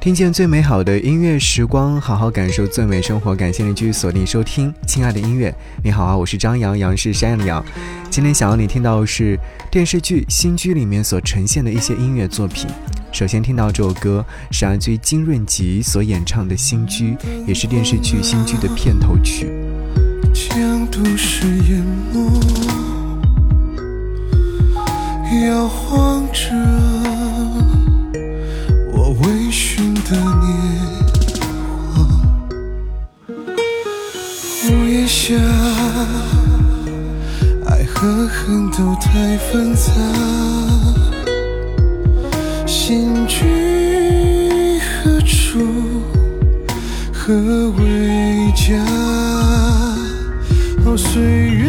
听见最美好的音乐时光，好好感受最美生活。感谢你继续锁定收听，亲爱的音乐，你好啊，我是张扬，杨是山羊的羊。今天想要你听到的是电视剧《新居》里面所呈现的一些音乐作品。首先听到这首歌是来自于金润吉所演唱的《新居》，也是电视剧《新居》的片头曲。将都市淹没，摇晃着我微醺的年华。屋檐下，爱和恨都太纷杂。心居何处？何为家？哦，岁月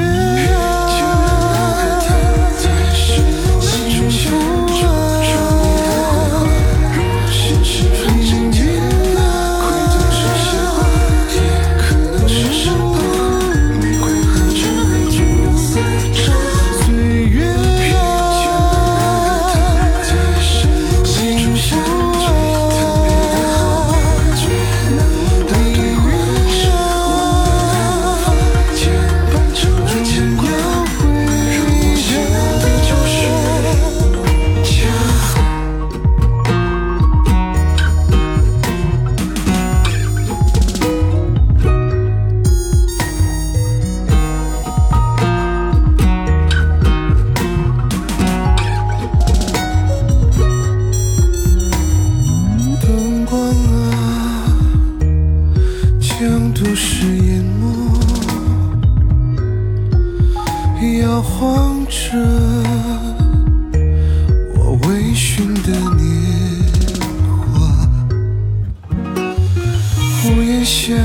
摇晃着我微醺的年华，屋檐下，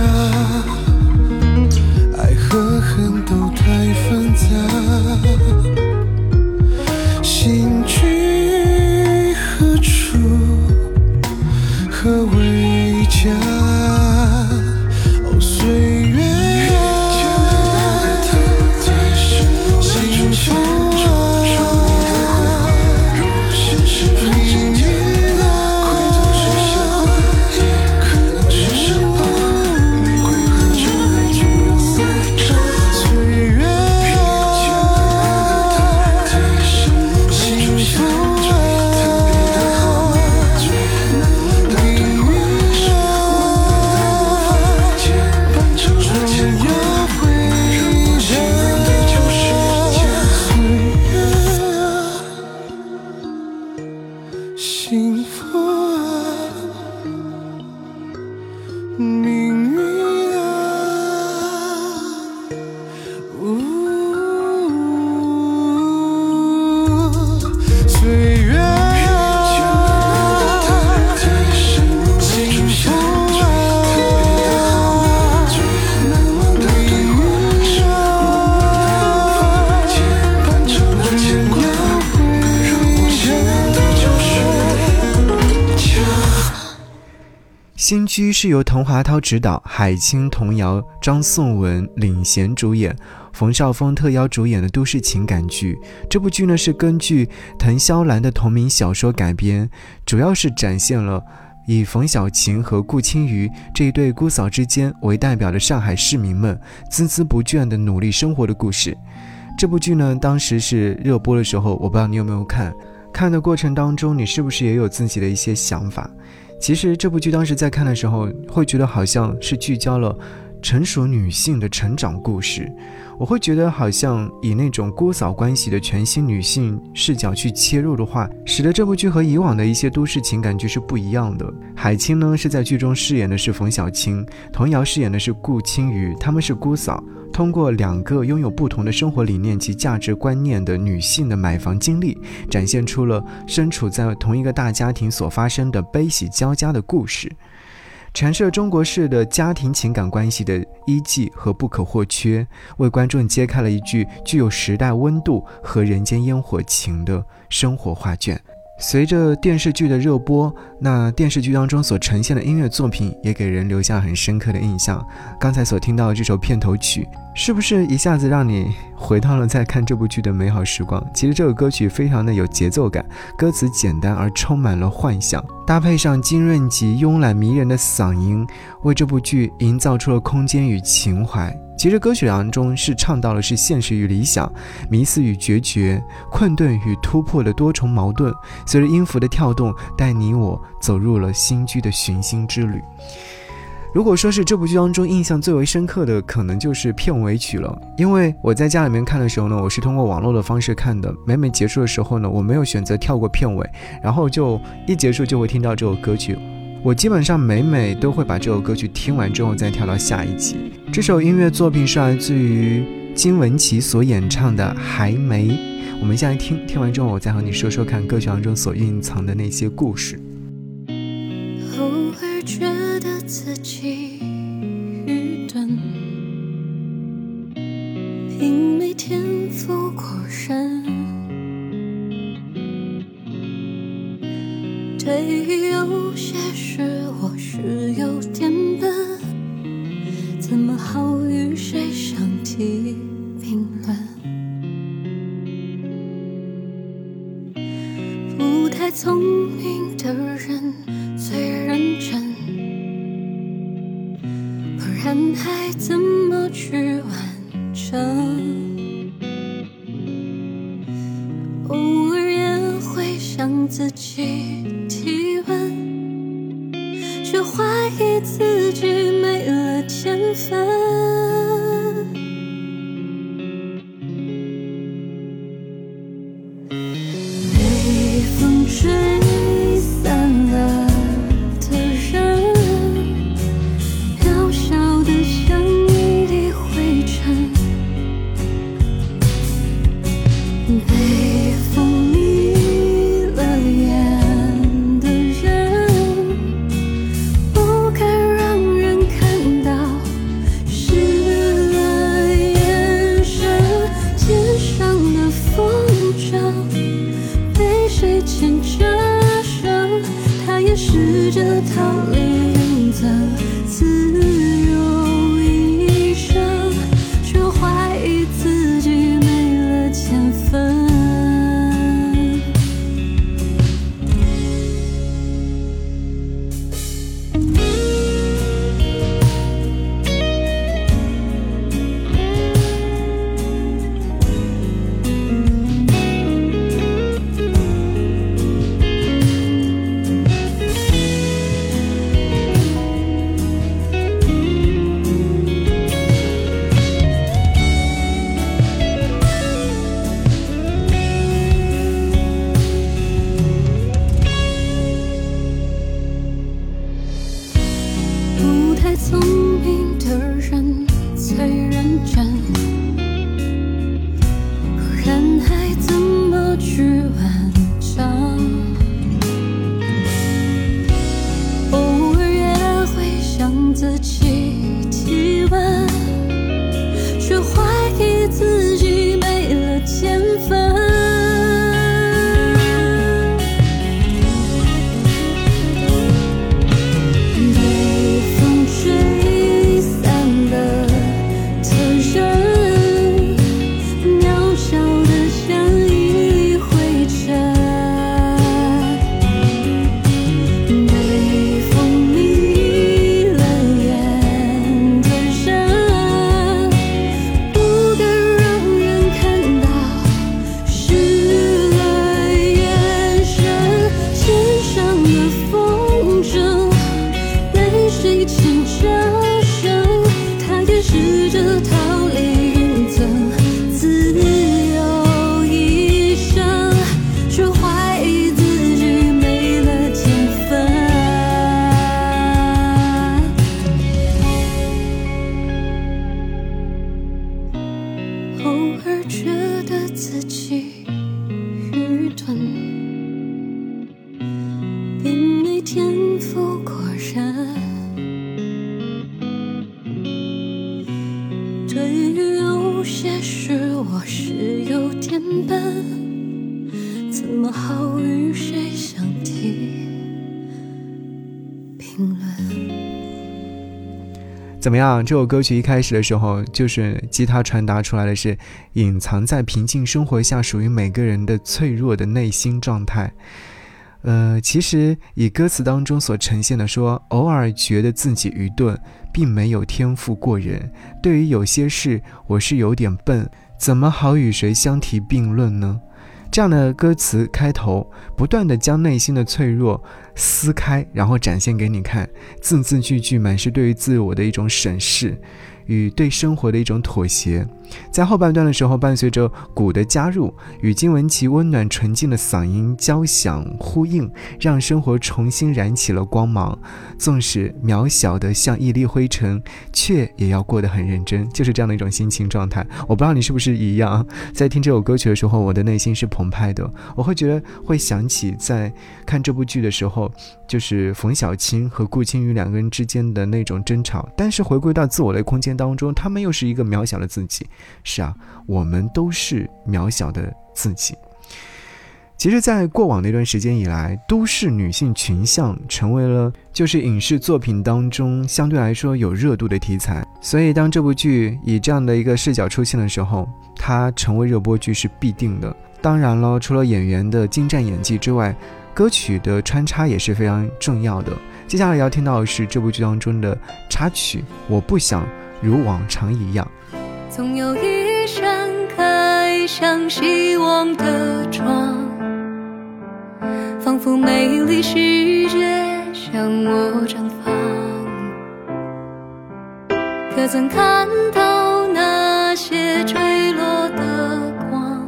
剧是由滕华涛执导，海清、童瑶、张颂文领衔主演，冯绍峰特邀主演的都市情感剧。这部剧呢是根据滕肖兰的同名小说改编，主要是展现了以冯小琴和顾青瑜这一对姑嫂之间为代表的上海市民们孜孜不倦的努力生活的故事。这部剧呢，当时是热播的时候，我不知道你有没有看。看的过程当中，你是不是也有自己的一些想法？其实这部剧当时在看的时候，会觉得好像是聚焦了成熟女性的成长故事。我会觉得好像以那种姑嫂关系的全新女性视角去切入的话，使得这部剧和以往的一些都市情感剧是不一样的。海清呢是在剧中饰演的是冯小青，童瑶饰演的是顾青瑜，他们是姑嫂。通过两个拥有不同的生活理念及价值观念的女性的买房经历，展现出了身处在同一个大家庭所发生的悲喜交加的故事。阐释了中国式的家庭情感关系的依据和不可或缺，为观众揭开了一句具有时代温度和人间烟火情的生活画卷。随着电视剧的热播，那电视剧当中所呈现的音乐作品也给人留下很深刻的印象。刚才所听到的这首片头曲，是不是一下子让你回到了在看这部剧的美好时光？其实这个歌曲非常的有节奏感，歌词简单而充满了幻想，搭配上金润吉慵懒迷人的嗓音，为这部剧营造出了空间与情怀。其实歌曲当中是唱到了是现实与理想、迷思与决绝、困顿与突破的多重矛盾，随着音符的跳动，带你我走入了新居的寻星之旅。如果说是这部剧当中印象最为深刻的，可能就是片尾曲了。因为我在家里面看的时候呢，我是通过网络的方式看的。每每结束的时候呢，我没有选择跳过片尾，然后就一结束就会听到这首歌曲。我基本上每每都会把这首歌曲听完之后再跳到下一集。这首音乐作品是来自于金玟岐所演唱的《还没》。我们先来听，听完之后我再和你说说看歌曲当中所蕴藏的那些故事。聪明的人最认真。不然还怎么去完成？偶尔也会向自己提问，却怀疑自己没了天分。自己怎么样？这首歌曲一开始的时候，就是吉他传达出来的是隐藏在平静生活下属于每个人的脆弱的内心状态。呃，其实以歌词当中所呈现的说，偶尔觉得自己愚钝，并没有天赋过人。对于有些事，我是有点笨，怎么好与谁相提并论呢？这样的歌词开头，不断的将内心的脆弱撕开，然后展现给你看，字字句句满是对于自我的一种审视。与对生活的一种妥协，在后半段的时候，伴随着鼓的加入，与金玟岐温暖纯净的嗓音交响呼应，让生活重新燃起了光芒。纵使渺小的像一粒灰尘，却也要过得很认真，就是这样的一种心情状态。我不知道你是不是一样，在听这首歌曲的时候，我的内心是澎湃的，我会觉得会想起在看这部剧的时候，就是冯小青和顾青宇两个人之间的那种争吵，但是回归到自我的空间。当中，他们又是一个渺小的自己。是啊，我们都是渺小的自己。其实，在过往那段时间以来，都市女性群像成为了就是影视作品当中相对来说有热度的题材。所以，当这部剧以这样的一个视角出现的时候，它成为热播剧是必定的。当然了，除了演员的精湛演技之外，歌曲的穿插也是非常重要的。接下来要听到的是这部剧当中的插曲，《我不想》。如往常一样，总有一扇开向希望的窗，仿佛美丽世界向我绽放。可曾看到那些坠落的光？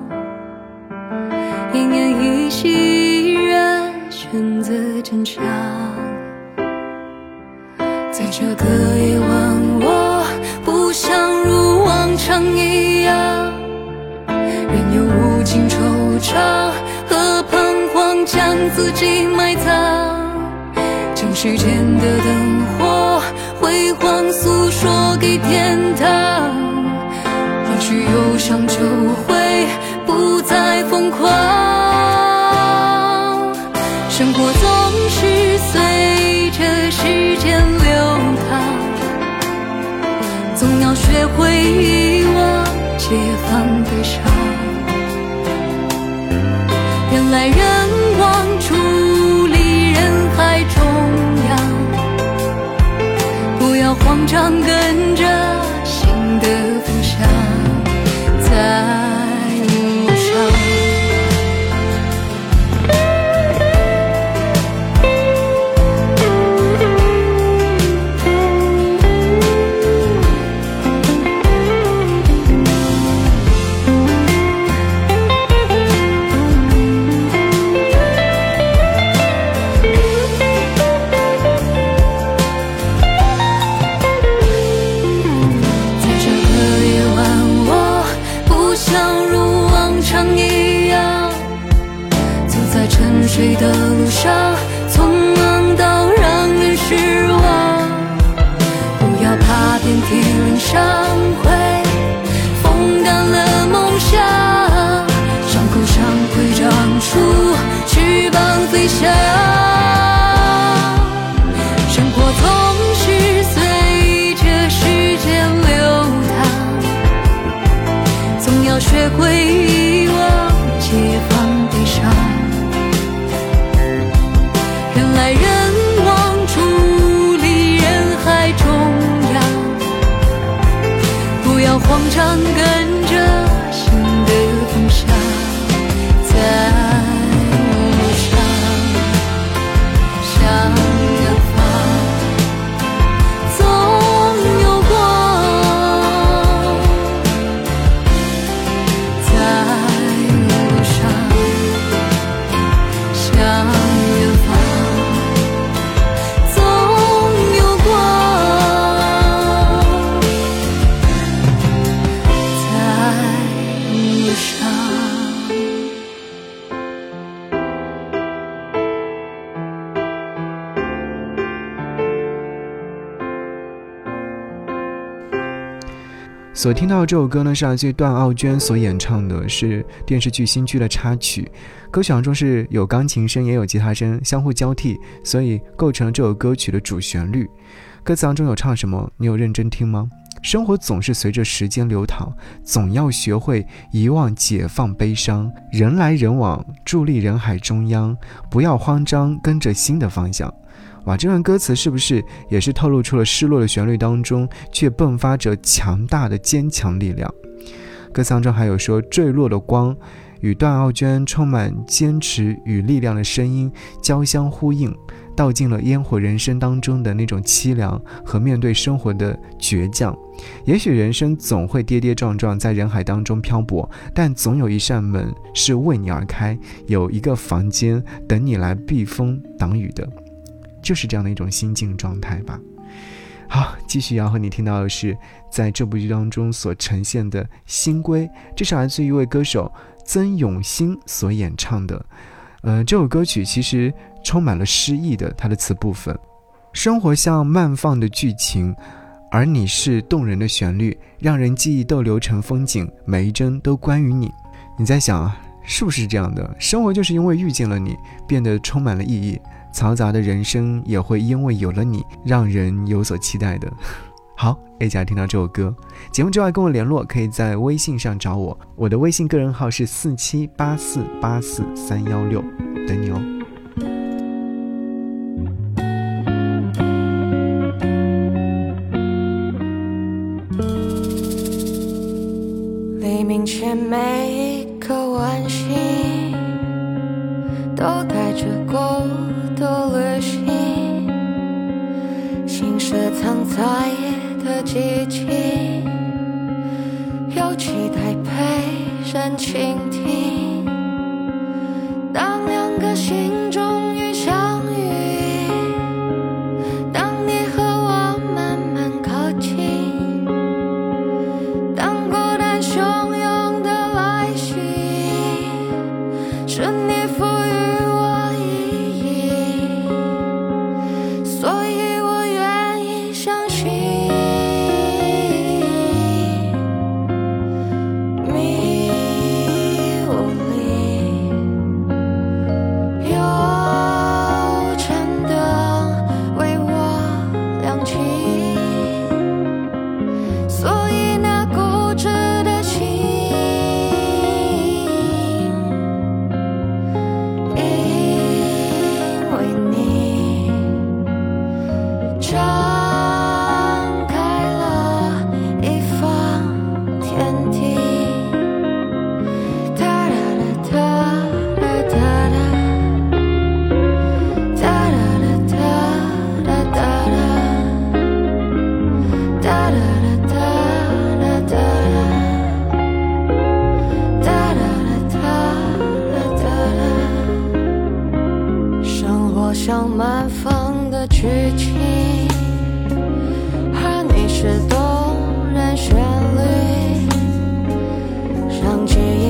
奄奄一息，依然选择坚强。在这个夜晚，怅和彷徨将自己埋葬，将世间的灯火辉煌诉说给天堂。也许忧伤就会不再疯狂，生活总是随着时间流淌。总要学会遗忘解放的伤。在人往，矗立人海中央。不要慌张，跟着会所听到的这首歌呢，是来自于段奥娟所演唱的，是电视剧《新剧》的插曲。歌曲当中是有钢琴声，也有吉他声，相互交替，所以构成了这首歌曲的主旋律。歌词当中有唱什么？你有认真听吗？生活总是随着时间流淌，总要学会遗忘、解放悲伤。人来人往，伫立人海中央，不要慌张，跟着新的方向。哇，这段歌词是不是也是透露出了失落的旋律当中，却迸发着强大的坚强力量？歌词当中还有说坠落的光，与段奥娟充满坚持与力量的声音交相呼应，道尽了烟火人生当中的那种凄凉和面对生活的倔强。也许人生总会跌跌撞撞，在人海当中漂泊，但总有一扇门是为你而开，有一个房间等你来避风挡雨的。就是这样的一种心境状态吧。好，继续要和你听到的是，在这部剧当中所呈现的新规，这是来自于一位歌手曾永新所演唱的。呃，这首歌曲其实充满了诗意的，它的词部分。生活像慢放的剧情，而你是动人的旋律，让人记忆逗留成风景，每一帧都关于你。你在想啊，是不是这样的？生活就是因为遇见了你，变得充满了意义。嘈杂的人生也会因为有了你，让人有所期待的。好，A 家听到这首歌，节目之外跟我联络，可以在微信上找我，我的微信个人号是四七八四八四三幺六，等你哦。黎明前每一个晚星，都带着光深情。而你是动人旋律，让记忆。